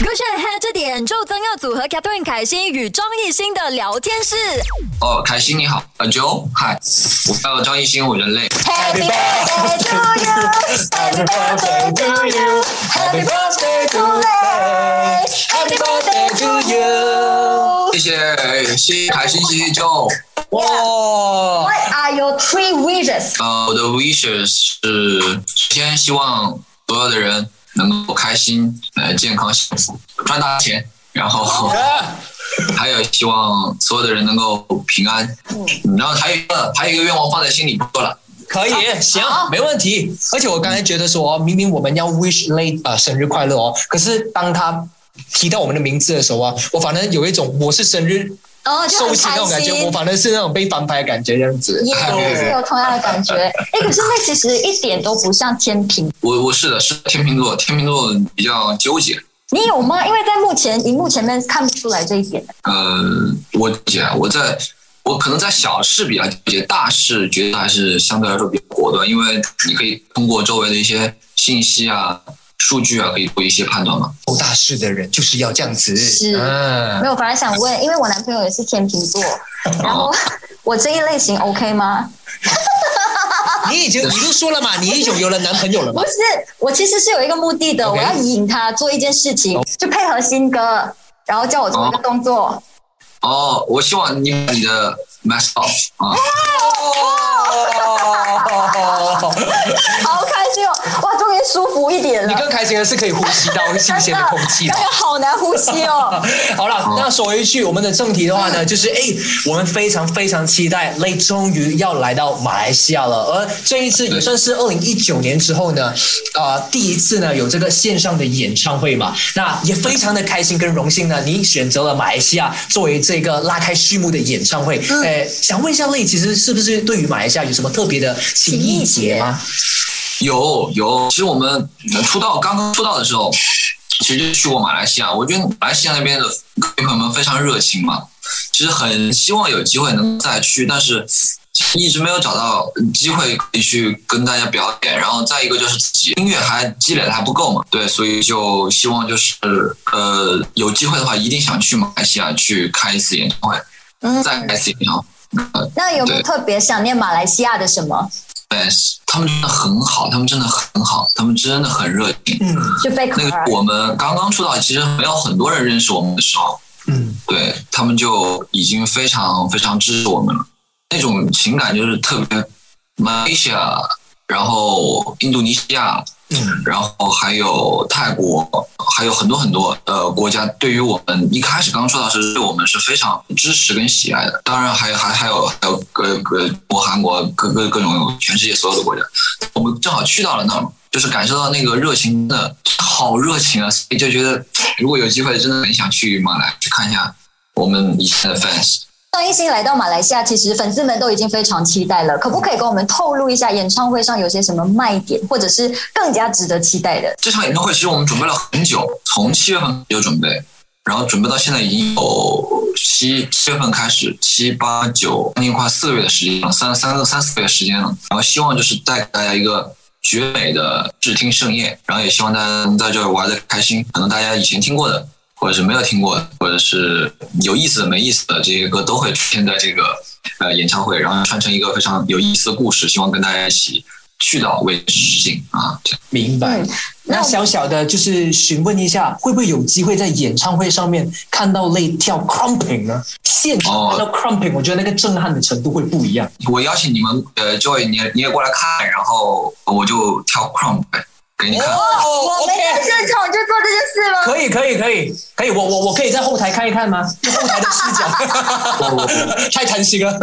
勾选黑这点就曾耀祖和 Catherine 凯欣与张艺兴的聊天室。哦，凯欣你好，呃，Joe，嗨，我叫张艺兴，我人类。Happy birthday to you. Happy birthday to you. Happy birthday to you. Happy birthday to you. 谢谢，谢谢凯欣，谢谢 Joe。哇，What are your three wishes？呃，我的 wishes 是，首先希望所有的人能够开心、呃，健康、幸福，赚大钱，然后 还有希望所有的人能够平安。嗯，然后还有一个还有一个愿望放在心里不说了。可以，行，没问题。而且我刚才觉得说，明明我们要 wish late 啊、生日快乐哦，可是当他提到我们的名字的时候啊，我反正有一种我是生日哦，就寿很开星那种感觉，心我。反正是那种被翻拍的感觉这样子。也是 有同样的感觉，哎，可是那其实一点都不像天平，我我是的，是天秤座，天秤座比较纠结。你有吗？因为在目前荧幕前面看不出来这一点。呃，我姐，我在，我可能在小事比较纠结，大事觉得还是相对来说比较果断，因为你可以通过周围的一些信息啊、数据啊，可以做一些判断吗。做大事的人就是要这样子。是嗯没有，反而想问，因为我男朋友也是天秤座，然后我这一类型 OK 吗？你已经 你就说了嘛，你已经有了男朋友了嘛不？是，我其实是有一个目的的我要引他做一件事情，就配合新歌，然后叫我做一个动作。哦，我希望你把你的 mess up 啊，哦，好开心哦！哇，舒服一点了你。更开心的是可以呼吸到新鲜的空气刚。刚好难呼吸哦。好了，那说回去我们的正题的话呢，就是哎，我们非常非常期待雷终于要来到马来西亚了，而这一次也算是二零一九年之后呢，呃，第一次呢有这个线上的演唱会嘛，那也非常的开心跟荣幸呢，你选择了马来西亚作为这个拉开序幕的演唱会。呃，想问一下雷，其实是不是对于马来西亚有什么特别的情谊节吗？有有。其实我们出道刚刚出道的时候，其实就去过马来西亚。我觉得马来西亚那边的朋友们非常热情嘛，其实很希望有机会能再去，但是一直没有找到机会可以去跟大家表演。然后再一个就是自己音乐还积累的还不够嘛，对，所以就希望就是呃有机会的话，一定想去马来西亚去开一次演唱会，嗯，再开一次演唱会。那有没有特别想念马来西亚的什么？对，他们真的很好，他们真的很好，他们真的很热情。嗯就贝壳那个我们刚刚出道，其实没有很多人认识我们的时候，嗯，对他们就已经非常非常支持我们了。那种情感就是特别，马来西亚，然后印度尼西亚，嗯然后还有泰国，还有很多很多呃国家，对于我们一开始刚出道时，对我们是非常支持跟喜爱的。当然还还还有还有各各国韩国各各各种全世界所有的国家，我们正好去到了那儿，就是感受到那个热情，的好热情啊！所以就觉得如果有机会，真的很想去马来去看一下我们以前的 fans。张艺兴来到马来西亚，其实粉丝们都已经非常期待了。可不可以跟我们透露一下演唱会上有些什么卖点，或者是更加值得期待的？这场演唱会其实我们准备了很久，从七月份就准备，然后准备到现在已经有七七月份开始，七八九将近快四个月的时间了，三三个三四个月时间了。然后希望就是带给大家一个绝美的视听盛宴，然后也希望大家能在这玩的开心。可能大家以前听过的，或者是没有听过，或者是有意思的、没意思的这些歌，都会出现在这个呃演唱会，然后串成一个非常有意思的故事。希望跟大家一起去到为之致敬啊！明白。嗯那小小的就是询问一下，会不会有机会在演唱会上面看到类跳 crumping 呢？现场哦看到 crumping，、我觉得那个震撼的程度会不一样。我邀请你们，呃，Joy，你也你也过来看，然后我就跳 crumb 给你看。哦我没在现场就做这件事吗？可以，可以，可以，可以。我我我可以在后台看一看吗？就后台的视角，太贪心了。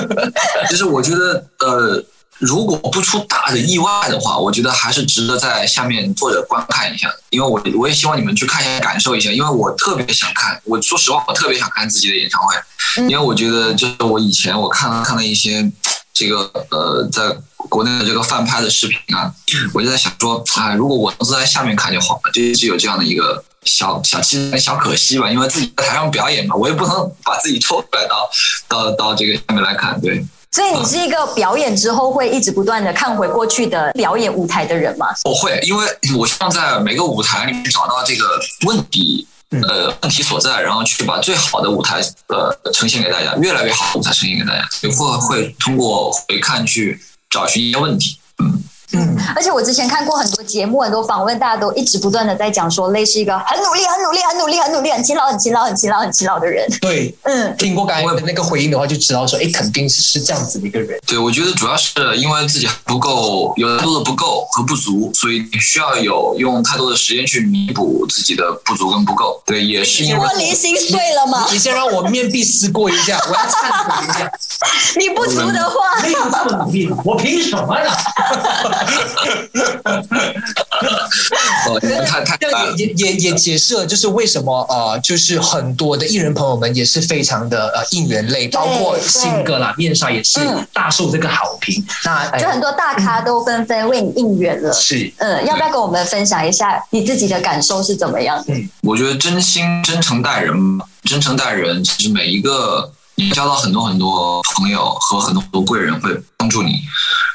其 实我觉得，呃，如果不出大的意外的话，我觉得还是值得在下面坐着观看一下的，因为我我也希望你们去看一下，感受一下，因为我特别想看。我说实话，我特别想看自己的演唱会，嗯因为我觉得就是我以前我看看了一些这个呃，在国内的这个翻拍的视频啊，我就在想说，啊，如果我能坐在下面看就好了，就一直有这样的一个小小期待、小可惜吧，因为自己在台上表演嘛，我也不能把自己抽出来到到到这个下面来看，对。所以你是一个表演之后会一直不断的看回过去的表演舞台的人吗？我会，因为我希望在每个舞台里面找到这个问题呃问题所在，然后去把最好的舞台呃呈现给大家，越来越好的舞台呈现给大家，也会会通过回看去找寻一些问题。嗯，嗯，而且我之前看过很多节目、很多访问，大家都一直不断的在讲说，类似一个很努力、很努力、很努力、很努力、很勤劳、很勤劳、很勤劳、很勤劳的人。对。嗯，听过刚才的那个回应的话，就知道说，哎，肯定是是这样子的一个人。对，我觉得主要是因为自己不够，有太多的不够和不足，所以你需要有用太多的时间去弥补自己的不足跟不够。对，也是因为玻璃心碎了吗？你先让我面壁思过一下，我要忏悔一下。你不足的话，没有这么努力，我凭什么呢？哦，你们太太这样也也也也解释了，就是为什么呃，就是很多的艺人朋友们也是非常的呃应援类，包括新歌啦、面纱也是嗯大受这个好评。那就很多大咖都纷纷为你应援了。是嗯，要不要跟我们分享一下你自己的感受是怎么样？嗯我觉得真心真诚待人嘛，真诚待人，其实每一个你你交到很多很多朋友和很多很多贵人会帮助你。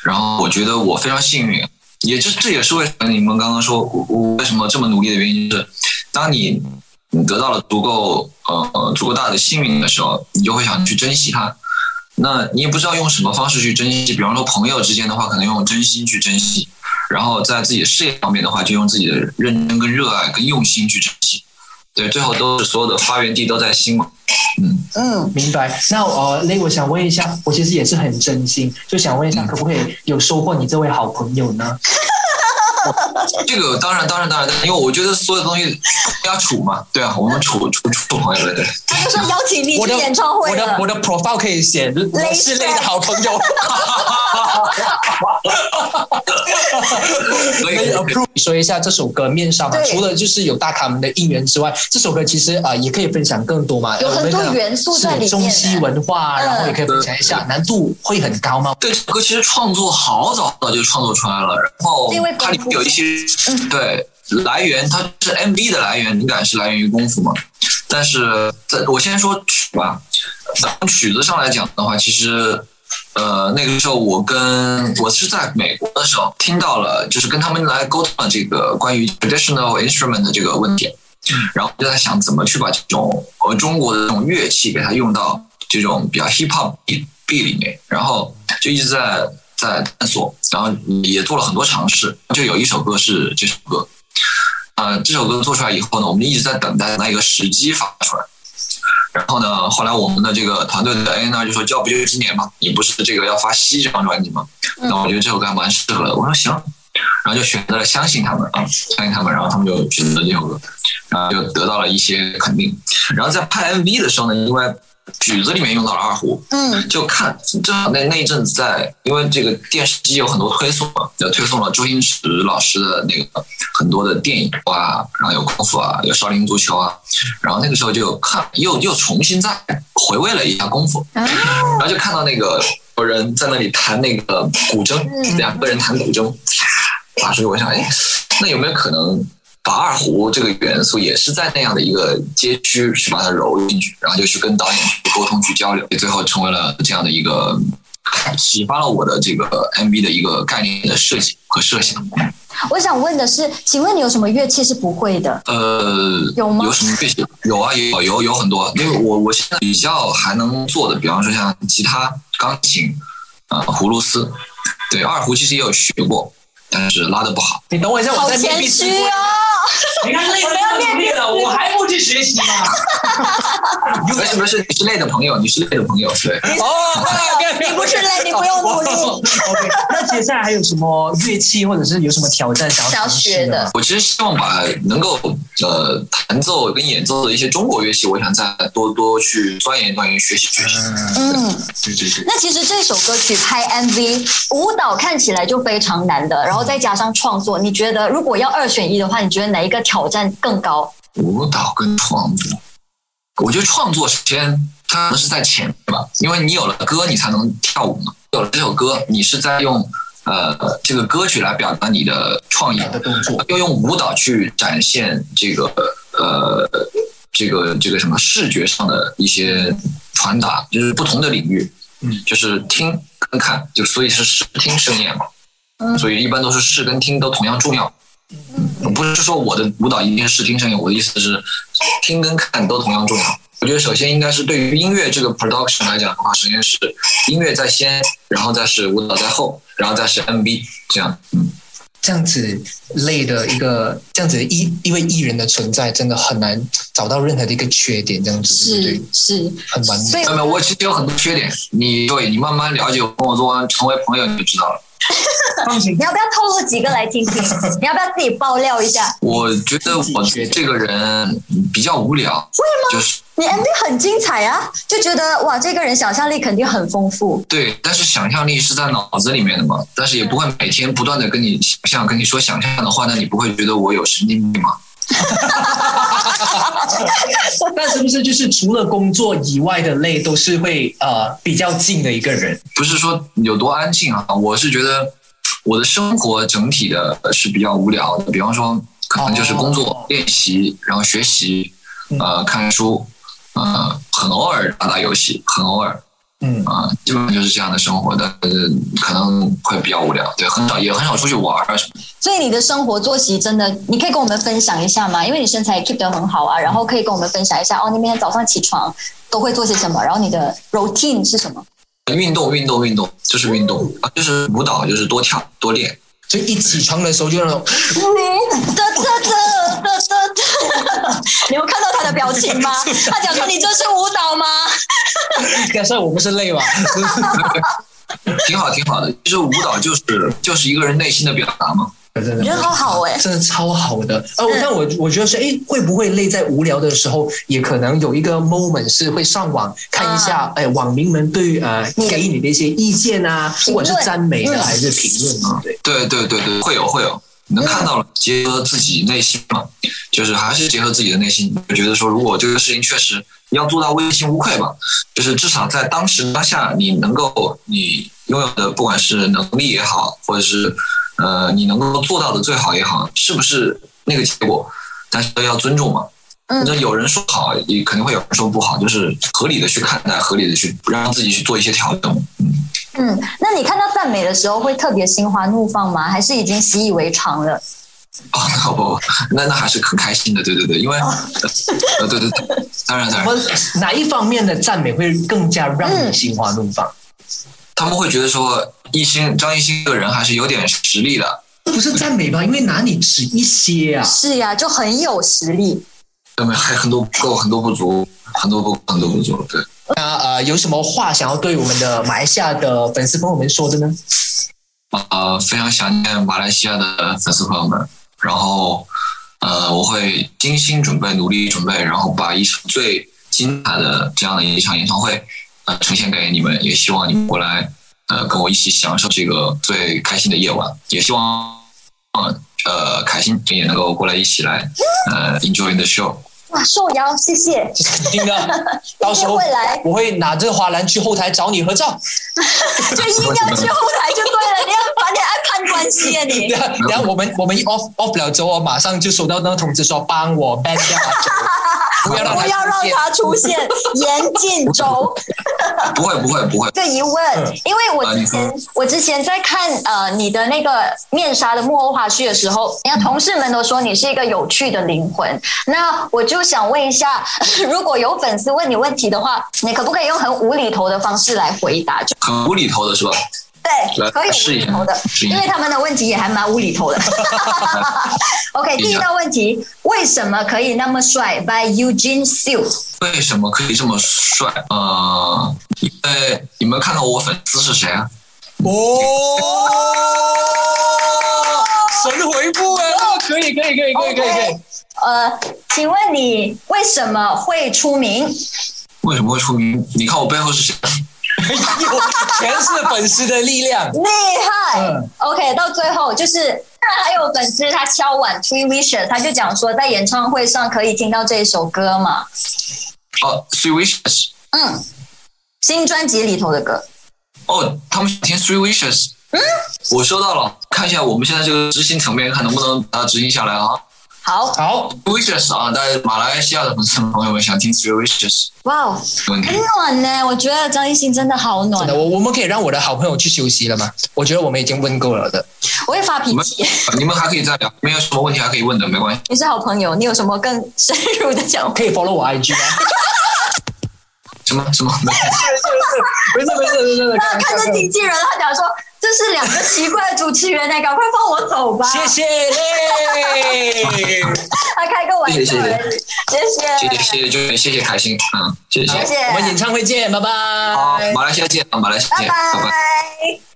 然后我觉得我非常幸运，也这这也是为什么你们刚刚说我为什么这么努力的原因，是当你你得到了足够呃足够大的幸运的时候，你就会想去珍惜它。那你也不知道用什么方式去珍惜，比方说朋友之间的话，可能用真心去珍惜；然后在自己事业方面的话，就用自己的认真、跟热爱、跟用心去珍惜。对，最后都是所有的发源地都在新马。嗯，嗯，明白。那呃，雷，我想问一下，我其实也是很真心，就想问一下，可不可以有收获你这位好朋友呢？这个当然当然当然，因为我觉得所有东西要处嘛，对啊，我们处处处朋友对对。他就说邀请你我的去演唱会我的我。的 profile 可以写我是雷的好朋友。可以 approve 说一下这首歌《面纱》嘛？对除了就是有大咖们的应援之外，这首歌其实啊、呃也可以分享更多嘛，有很多元素在里面是中西文化，嗯然后也可以分享一下，难度会很高吗？对，这首歌其实创作好早早就创作出来了，然后因为它里功夫面有一些对来源，它是 MV 的来源，灵感是来源于功夫嘛。但是在我先说曲吧，从曲子上来讲的话，其实呃那个时候我跟我是在美国的时候听到了，就是跟他们来沟通了这个关于 traditional instrument 的这个问题，然后就在想怎么去把这种呃中国的这种乐器给它用到这种比较 hip hop beat beat 里面，然后就一直在在探索，然后也做了很多尝试，就有一首歌是这首歌，呃，这首歌做出来以后呢，我们一直在等待那一个时机发出来。然后呢，后来我们的这个团队的 A 呢就说，要不就今年吧，你不是这个要发西这张专辑吗？那我觉得这首歌还蛮适合的。我说行，然后就选择了相信他们啊，相信他们，然后他们就选择了这首歌，然后就得到了一些肯定。然后在拍 MV 的时候呢，因为曲子里面用到了二胡，嗯，就看正好那那一阵子在，因为这个电视机有很多推送嘛，就推送了周星驰老师的那个很多的电影啊，然后有功夫啊，有少林足球啊，然后那个时候就看又又重新再回味了一下功夫，啊然后就看到那个有人在那里弹那个古筝，嗯两个人弹古筝，啊，所以我想，哎，那有没有可能把二胡这个元素也是在那样的一个街区去把它揉进去，然后就去跟导演去沟通去交流，最后成为了这样的一个启发了我的这个 MV 的一个概念的设计和设想。我想问的是，请问你有什么乐器是不会的？呃，有吗有什么乐器？有啊，有有有很多。因为我我现在比较还能做的，比方说像吉他、钢琴，呃，葫芦丝，对，二胡其实也有学过，但是拉的不好。你等我一下，我好在面谦壁思过。虚哦！你看累了，努力了，我还不去学习吗？没事没事，你是累的朋友，你是累的朋友，对。哦，你不是累，你不用努力。OK，那接下来还有什么乐器或者是有什么挑战想要尝试学的？我其实希望把能够呃弹奏跟演奏的一些中国乐器，我想再多多去钻研钻研、学习学习。嗯，对对对。那其实这首歌曲拍 MV 舞蹈看起来就非常难的，然后再加上创作，你觉得如果要二选一的话，你觉得哪一个挑战更高？舞蹈跟创作，我觉得创作首先它可能是在前面吧，因为你有了歌，你才能跳舞嘛。有了这首歌，你是在用呃这个歌曲来表达你的创意，的动作，要用舞蹈去展现这个呃这个这个什么视觉上的一些传达，就是不同的领域，嗯，就是听跟看，就所以是视听盛宴嘛，所以一般都是视跟听都同样重要。不是说我的舞蹈一定是视听声音，我的意思是听跟看都同样重要。我觉得首先应该是对于音乐这个 production 来讲的话，首先是音乐在先，然后再是舞蹈在后，然后再是 MV 这样。嗯，这样子类的一个这样子的艺一位艺人的存在，真的很难找到任何的一个缺点，这样子对对？是，很完美所。以那么我其实有很多缺点，你对你慢慢了解我，跟我做完成为朋友你就知道了。你，要不要透露几个来听听？你要不要自己爆料一下？我觉得我这个人比较无聊，会吗？就是你 MV 很精彩啊，就觉得哇，这个人想象力肯定很丰富。对，但是想象力是在脑子里面的嘛，但是也不会每天不断的跟你想象，跟你说想象的话，那你不会觉得我有神经病吗？那是不是就是除了工作以外的累，都是会呃比较静的一个人？不是说有多安静啊，我是觉得我的生活整体的是比较无聊的，比方说可能就是工作、哦练习，然后学习，呃，看书，呃，很偶尔打打游戏，很偶尔。嗯，啊、基本上就是这样的生活，但是可能会比较无聊，对，很少也很少出去玩儿什么。所以你的生活作息真的，你可以跟我们分享一下吗？因为你身材 keep 得很好啊，然后可以跟我们分享一下哦，你每天早上起床都会做些什么，然后你的 routine 是什么？运动，运动，运动，就是运动啊，就是舞蹈，就是多跳多练。就一起床的时候就那种，哒哒哒哒哒哒，你有看到他的表情吗？他讲说你这是舞蹈吗？但是我不是累吧？挺好，挺好的。其实舞蹈就是就是一个人内心的表达嘛。真的人好好哎、真的超好的。呃，嗯但我我觉得是，哎，会不会累在无聊的时候，也可能有一个 moment 是会上网看一下，哎，网民们对呃给你的一些意见啊，不管是赞美还是评论啊？对，对对对对，会有会有，你能看到了，结合自己内心嘛，就是还是结合自己的内心，就觉得说，如果这个事情确实要做到问心无愧吧，就是至少在当时当下，你能够你拥有的不管是能力也好，或者是呃你能够做到的最好也好，是不是那个结果，但是要尊重嘛。嗯那有人说好，也肯定会有人说不好，就是合理的去看待，合理的去让自己去做一些调整。嗯。嗯，那你看到赞美的时候会特别心花怒放吗？还是已经习以为常了？哦，那不，那那还是很开心的，对对对，因为，呃，对对对，当然当我然，哪一方面的赞美会更加让你心花怒放？他们会觉得说，艺兴张艺兴这个人还是有点实力的，不是赞美吧？因为哪里只一些啊？是呀，就很有实力。对没？还有很多不够，很多不足，很多不很多不足，对。那呃，有什么话想要对我们的马来西亚的粉丝朋友们说的呢？呃，非常想念马来西亚的粉丝朋友们，然后呃，我会精心准备，努力准备，然后把一场最精彩的这样的一场演唱会呃呈现给你们，也希望你们过来呃跟我一起享受这个最开心的夜晚，也希望呃凯欣也能够过来一起来呃 enjoy the show。哇，受邀，谢谢。这是肯定的，到时候会来我会拿着花篮去后台找你合照。就一定要去后台就对了，你要把你爱攀关系啊你。然后我们我们一 off off 了之后，马上就收到那个通知说帮我 ban 掉不要让不要让他出现，严禁周。不会不会不会，这疑问，因为我之前、我之前在看呃你的那个面纱的幕后花絮的时候，你看同事们都说你是一个有趣的灵魂，那我就想问一下，如果有粉丝问你问题的话，你可不可以用很无厘头的方式来回答？就很无厘头的是吧？对，可以无厘头的，因为他们的问题也还蛮无厘头的。OK，第一道问题，为什么可以那么帅？By Eugene Sue。为什么可以这么帅？呃，因为你们看到我粉丝是谁啊？哦，神回复哎，可以可以可以可以可以可以呃，请问你为什么会出名？为什么会出名？你看我背后是谁？全是粉丝的力量。厉害、嗯 o k 到最后就是，当然还有粉丝他敲碗 Three Wishes，他就讲说在演唱会上可以听到这一首歌嘛，哦，Three Wishes。嗯，新专辑里头的歌。哦，他们想听 Three Wishes。嗯，我收到了，看一下我们现在这个执行层面，看能不能把它执行下来啊。好，好，Wishes 啊，大家马来西亚的粉丝朋友们想听 Three Wishes 哇哦，很暖呢，我觉得张艺兴真的好暖真的，，我我们可以让我的好朋友去休息了吗？我觉得我们已经问够了的。我会发脾气。你们还可以再聊，没有什么问题还可以问的，没关系。你是好朋友，你有什么更深入的讲话？可以 follow 我 IG 吗？什么什么？不是不是不是不是，那看着经纪人，他讲说这是两个奇怪的主持人呢，赶快放我走吧。谢谢嘞。他开个玩笑谢谢谢谢谢谢，就是谢谢开心，嗯，谢谢。谢谢我们演唱会见，拜拜。好，马来西亚见啊，马来西亚见，拜。拜。